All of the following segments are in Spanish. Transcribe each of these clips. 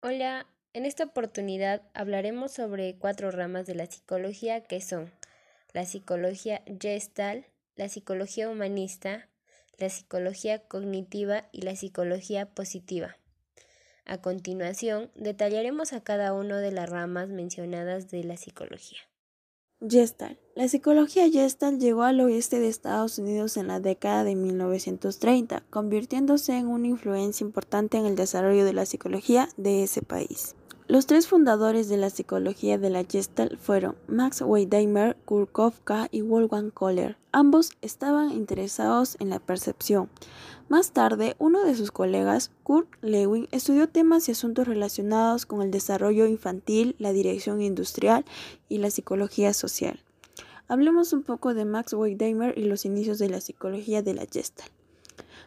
Hola, en esta oportunidad hablaremos sobre cuatro ramas de la psicología que son la psicología gestal, la psicología humanista, la psicología cognitiva y la psicología positiva. A continuación, detallaremos a cada una de las ramas mencionadas de la psicología. Gestalt. La psicología Gestalt llegó al oeste de Estados Unidos en la década de 1930, convirtiéndose en una influencia importante en el desarrollo de la psicología de ese país. Los tres fundadores de la psicología de la Gestalt fueron Max Weidheimer, Kurt Kofka y Wolfgang Kohler. Ambos estaban interesados en la percepción. Más tarde, uno de sus colegas, Kurt Lewin, estudió temas y asuntos relacionados con el desarrollo infantil, la dirección industrial y la psicología social. Hablemos un poco de Max Weidheimer y los inicios de la psicología de la Gestalt.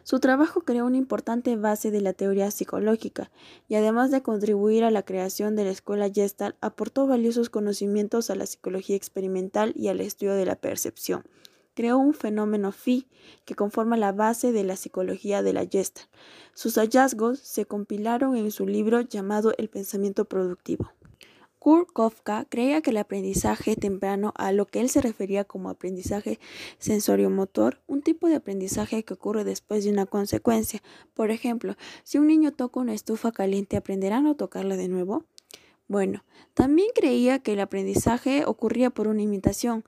Su trabajo creó una importante base de la teoría psicológica y además de contribuir a la creación de la escuela Gestalt, aportó valiosos conocimientos a la psicología experimental y al estudio de la percepción. Creó un fenómeno phi que conforma la base de la psicología de la Gestalt. Sus hallazgos se compilaron en su libro llamado El pensamiento productivo. Kurt Kofka creía que el aprendizaje temprano, a lo que él se refería como aprendizaje sensoriomotor, un tipo de aprendizaje que ocurre después de una consecuencia. Por ejemplo, si un niño toca una estufa caliente, ¿aprenderá a no tocarla de nuevo? Bueno, también creía que el aprendizaje ocurría por una imitación,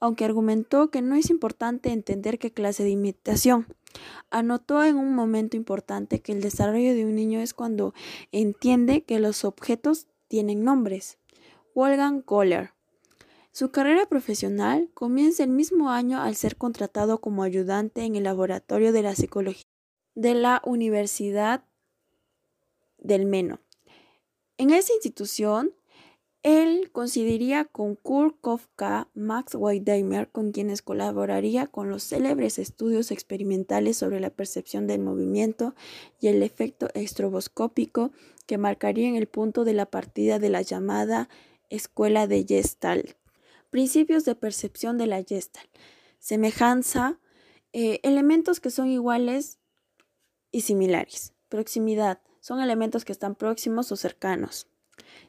aunque argumentó que no es importante entender qué clase de imitación. Anotó en un momento importante que el desarrollo de un niño es cuando entiende que los objetos tienen nombres. Wolfgang Kohler. Su carrera profesional comienza el mismo año al ser contratado como ayudante en el laboratorio de la psicología de la Universidad del Meno. En esa institución, él coincidiría con Kurt Kofka, Max Weidheimer, con quienes colaboraría con los célebres estudios experimentales sobre la percepción del movimiento y el efecto estroboscópico que marcarían el punto de la partida de la llamada Escuela de Gestalt. Principios de percepción de la Gestalt. Semejanza, eh, elementos que son iguales y similares. Proximidad, son elementos que están próximos o cercanos.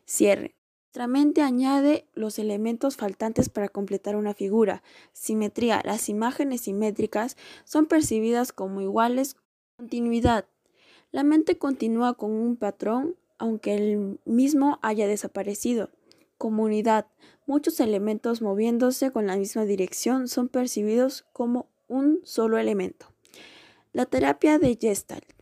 Cierre, nuestra mente añade los elementos faltantes para completar una figura. Simetría. Las imágenes simétricas son percibidas como iguales. Continuidad. La mente continúa con un patrón aunque el mismo haya desaparecido. Comunidad. Muchos elementos moviéndose con la misma dirección son percibidos como un solo elemento. La terapia de Gestalt.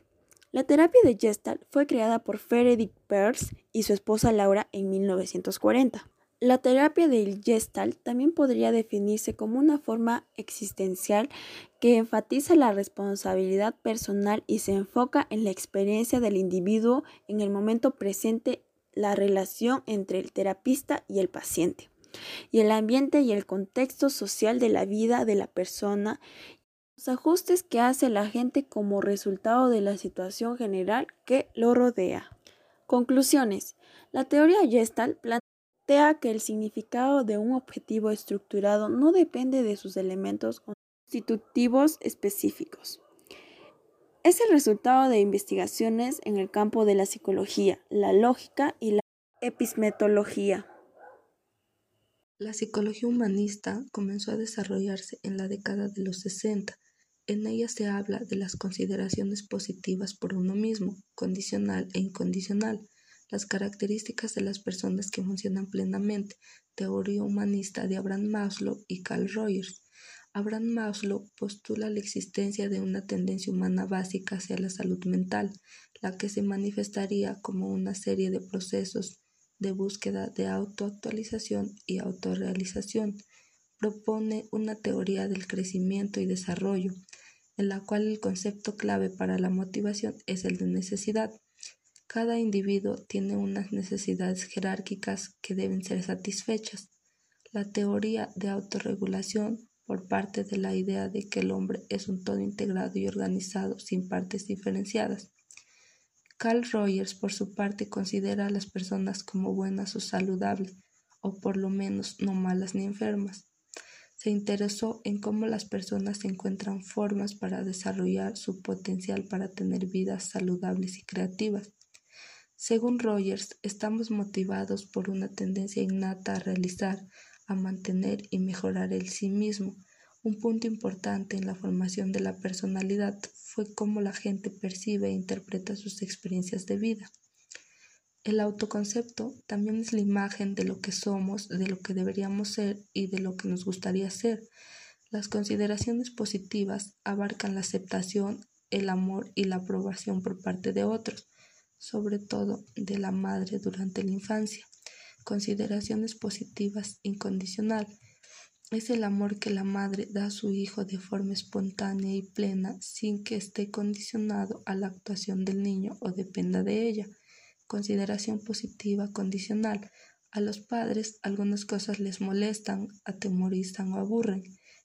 La terapia de Gestalt fue creada por Frederick Perls y su esposa Laura en 1940. La terapia del Gestalt también podría definirse como una forma existencial que enfatiza la responsabilidad personal y se enfoca en la experiencia del individuo en el momento presente, la relación entre el terapista y el paciente, y el ambiente y el contexto social de la vida de la persona los ajustes que hace la gente como resultado de la situación general que lo rodea. Conclusiones. La teoría Gestalt plantea que el significado de un objetivo estructurado no depende de sus elementos constitutivos específicos. Es el resultado de investigaciones en el campo de la psicología, la lógica y la epismetología. La psicología humanista comenzó a desarrollarse en la década de los 60 en ella se habla de las consideraciones positivas por uno mismo, condicional e incondicional, las características de las personas que funcionan plenamente, teoría humanista de Abraham Maslow y Carl Rogers. Abraham Maslow postula la existencia de una tendencia humana básica hacia la salud mental, la que se manifestaría como una serie de procesos de búsqueda de autoactualización y autorrealización. Propone una teoría del crecimiento y desarrollo, en la cual el concepto clave para la motivación es el de necesidad. Cada individuo tiene unas necesidades jerárquicas que deben ser satisfechas. La teoría de autorregulación por parte de la idea de que el hombre es un todo integrado y organizado sin partes diferenciadas. Carl Rogers, por su parte, considera a las personas como buenas o saludables, o por lo menos no malas ni enfermas se interesó en cómo las personas encuentran formas para desarrollar su potencial para tener vidas saludables y creativas. Según Rogers, estamos motivados por una tendencia innata a realizar, a mantener y mejorar el sí mismo. Un punto importante en la formación de la personalidad fue cómo la gente percibe e interpreta sus experiencias de vida. El autoconcepto también es la imagen de lo que somos, de lo que deberíamos ser y de lo que nos gustaría ser. Las consideraciones positivas abarcan la aceptación, el amor y la aprobación por parte de otros, sobre todo de la madre durante la infancia. Consideraciones positivas incondicional es el amor que la madre da a su hijo de forma espontánea y plena sin que esté condicionado a la actuación del niño o dependa de ella. Consideración positiva condicional. A los padres algunas cosas les molestan, atemorizan o aburren.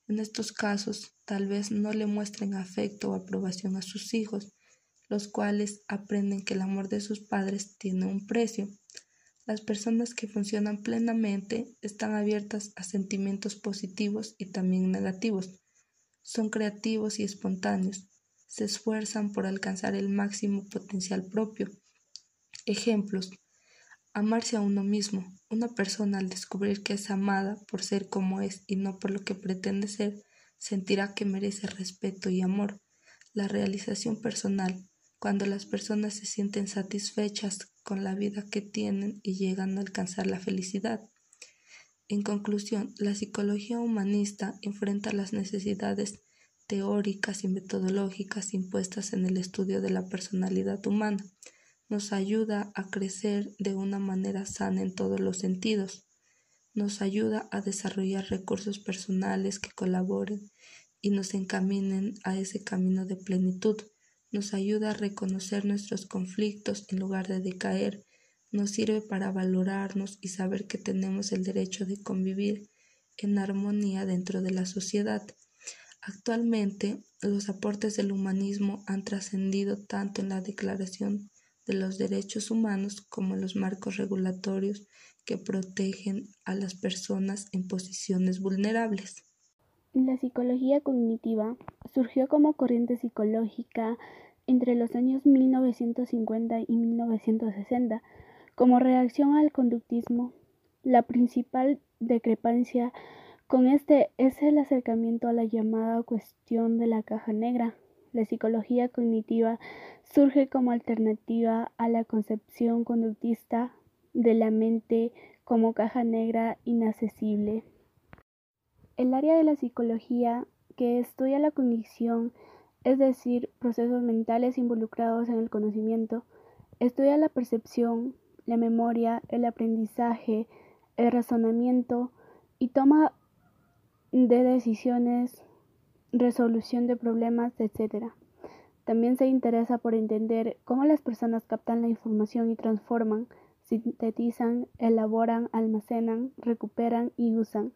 En estos casos, tal vez no le muestren afecto o aprobación a sus hijos, los cuales aprenden que el amor de sus padres tiene un precio. Las personas que funcionan plenamente están abiertas a sentimientos positivos y también negativos. Son creativos y espontáneos. Se esfuerzan por alcanzar el máximo potencial propio Ejemplos. Amarse a uno mismo. Una persona al descubrir que es amada por ser como es y no por lo que pretende ser, sentirá que merece respeto y amor. La realización personal. Cuando las personas se sienten satisfechas con la vida que tienen y llegan a alcanzar la felicidad. En conclusión, la psicología humanista enfrenta las necesidades teóricas y metodológicas impuestas en el estudio de la personalidad humana nos ayuda a crecer de una manera sana en todos los sentidos, nos ayuda a desarrollar recursos personales que colaboren y nos encaminen a ese camino de plenitud, nos ayuda a reconocer nuestros conflictos en lugar de decaer, nos sirve para valorarnos y saber que tenemos el derecho de convivir en armonía dentro de la sociedad. Actualmente, los aportes del humanismo han trascendido tanto en la Declaración de los derechos humanos como los marcos regulatorios que protegen a las personas en posiciones vulnerables. La psicología cognitiva surgió como corriente psicológica entre los años 1950 y 1960 como reacción al conductismo. La principal discrepancia con este es el acercamiento a la llamada cuestión de la caja negra. La psicología cognitiva surge como alternativa a la concepción conductista de la mente como caja negra inaccesible. El área de la psicología que estudia la cognición, es decir, procesos mentales involucrados en el conocimiento, estudia la percepción, la memoria, el aprendizaje, el razonamiento y toma de decisiones, resolución de problemas, etc. También se interesa por entender cómo las personas captan la información y transforman, sintetizan, elaboran, almacenan, recuperan y usan.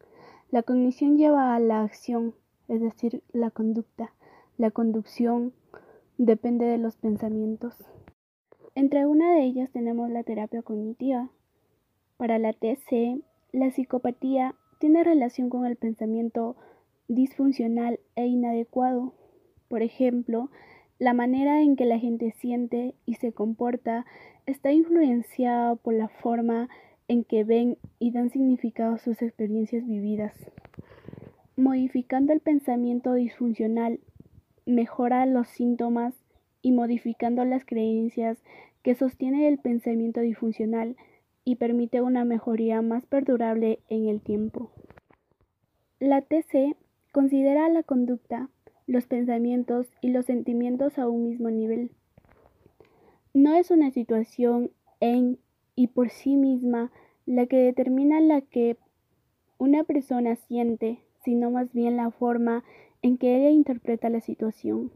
La cognición lleva a la acción, es decir, la conducta. La conducción depende de los pensamientos. Entre una de ellas tenemos la terapia cognitiva. Para la TC, la psicopatía tiene relación con el pensamiento disfuncional e inadecuado. Por ejemplo, la manera en que la gente siente y se comporta está influenciada por la forma en que ven y dan significado a sus experiencias vividas. Modificando el pensamiento disfuncional mejora los síntomas y modificando las creencias que sostiene el pensamiento disfuncional y permite una mejoría más perdurable en el tiempo. La TC considera la conducta los pensamientos y los sentimientos a un mismo nivel. No es una situación en y por sí misma la que determina la que una persona siente, sino más bien la forma en que ella interpreta la situación.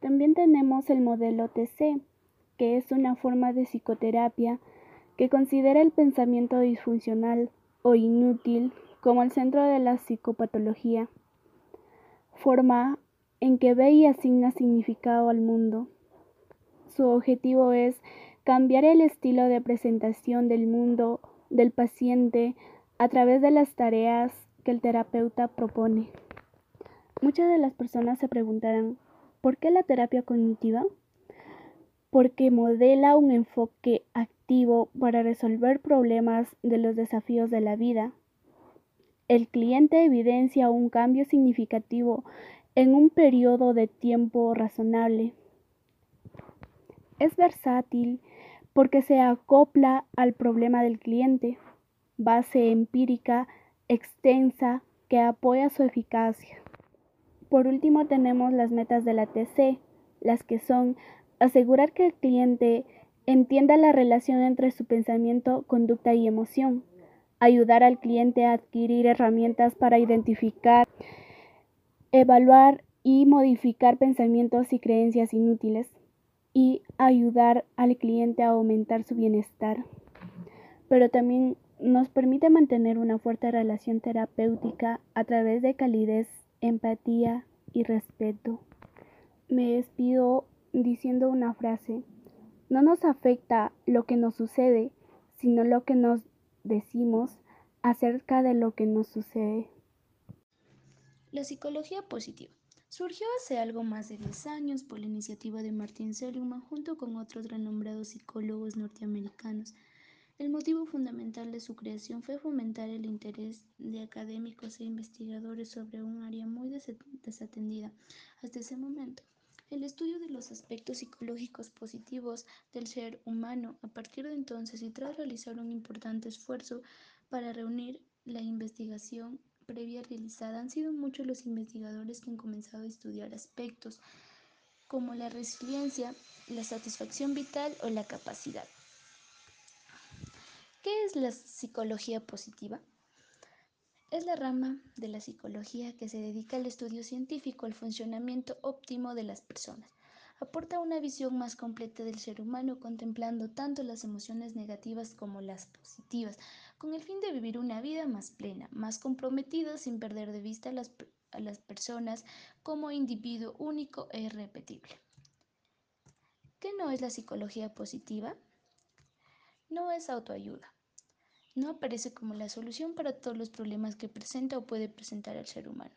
También tenemos el modelo TC, que es una forma de psicoterapia que considera el pensamiento disfuncional o inútil como el centro de la psicopatología forma en que ve y asigna significado al mundo. Su objetivo es cambiar el estilo de presentación del mundo del paciente a través de las tareas que el terapeuta propone. Muchas de las personas se preguntarán, ¿por qué la terapia cognitiva? porque modela un enfoque activo para resolver problemas de los desafíos de la vida. El cliente evidencia un cambio significativo en un periodo de tiempo razonable. Es versátil porque se acopla al problema del cliente, base empírica extensa que apoya su eficacia. Por último tenemos las metas de la TC, las que son asegurar que el cliente entienda la relación entre su pensamiento, conducta y emoción, ayudar al cliente a adquirir herramientas para identificar, evaluar y modificar pensamientos y creencias inútiles y ayudar al cliente a aumentar su bienestar. Pero también nos permite mantener una fuerte relación terapéutica a través de calidez, empatía y respeto. Me despido diciendo una frase. No nos afecta lo que nos sucede, sino lo que nos decimos acerca de lo que nos sucede. La psicología positiva surgió hace algo más de 10 años por la iniciativa de Martin Seligman junto con otros renombrados psicólogos norteamericanos. El motivo fundamental de su creación fue fomentar el interés de académicos e investigadores sobre un área muy desatendida hasta ese momento, el estudio de los aspectos psicológicos positivos del ser humano. A partir de entonces, y tras realizar un importante esfuerzo para reunir la investigación previa realizada, han sido muchos los investigadores que han comenzado a estudiar aspectos como la resiliencia, la satisfacción vital o la capacidad. ¿Qué es la psicología positiva? Es la rama de la psicología que se dedica al estudio científico al funcionamiento óptimo de las personas. Aporta una visión más completa del ser humano contemplando tanto las emociones negativas como las positivas, con el fin de vivir una vida más plena, más comprometida sin perder de vista a las, personas como individuo único e irrepetible. ¿Qué no es la psicología positiva? No es autoayuda no aparece como la solución para todos los problemas que presenta o puede presentar el ser humano.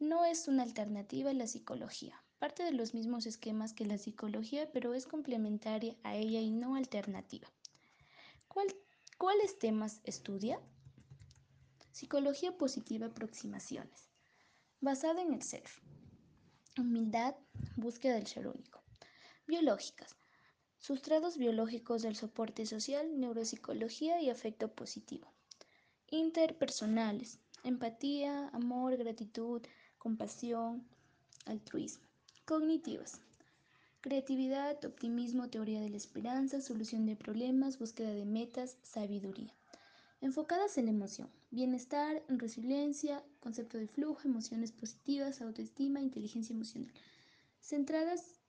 No es una alternativa a la psicología, parte de los mismos esquemas que la psicología, pero es complementaria a ella y no alternativa. ¿Cuáles temas estudia? Psicología positiva, aproximaciones. Basada en el ser. Humildad, búsqueda del ser único. Biológicas. Sustrados biológicos del soporte social, neuropsicología y afecto positivo. Interpersonales. Empatía, amor, gratitud, compasión, altruismo. Cognitivas. Creatividad, optimismo, teoría de la esperanza, solución de problemas, búsqueda de metas, sabiduría. Enfocadas en emoción, bienestar, resiliencia, concepto de flujo, emociones positivas, autoestima, inteligencia emocional. Centradas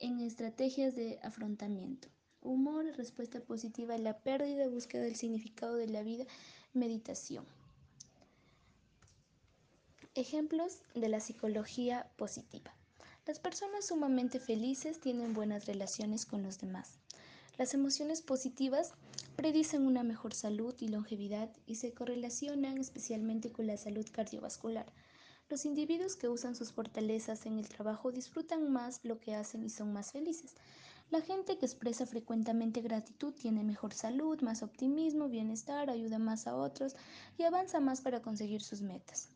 en estrategias de afrontamiento. Humor, respuesta positiva a la pérdida, búsqueda del significado de la vida, meditación. Ejemplos de la psicología positiva. Las personas sumamente felices tienen buenas relaciones con los demás. Las emociones positivas predicen una mejor salud y longevidad y se correlacionan especialmente con la salud cardiovascular. Los individuos que usan sus fortalezas en el trabajo disfrutan más lo que hacen y son más felices. La gente que expresa frecuentemente gratitud tiene mejor salud, más optimismo, bienestar, ayuda más a otros y avanza más para conseguir sus metas.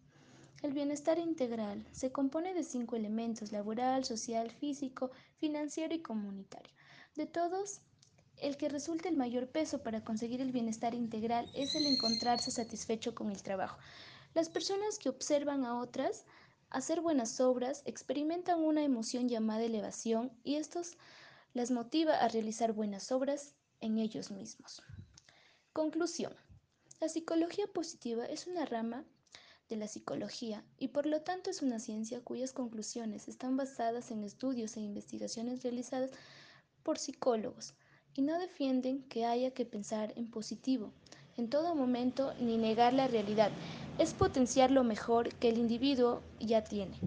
El bienestar integral se compone de cinco elementos, laboral, social, físico, financiero y comunitario. De todos, el que resulta el mayor peso para conseguir el bienestar integral es el encontrarse satisfecho con el trabajo. Las personas que observan a otras hacer buenas obras experimentan una emoción llamada elevación y esto las motiva a realizar buenas obras en ellos mismos. Conclusión. La psicología positiva es una rama de la psicología y por lo tanto es una ciencia cuyas conclusiones están basadas en estudios e investigaciones realizadas por psicólogos y no defienden que haya que pensar en positivo en todo momento ni negar la realidad, es potenciar lo mejor que el individuo ya tiene.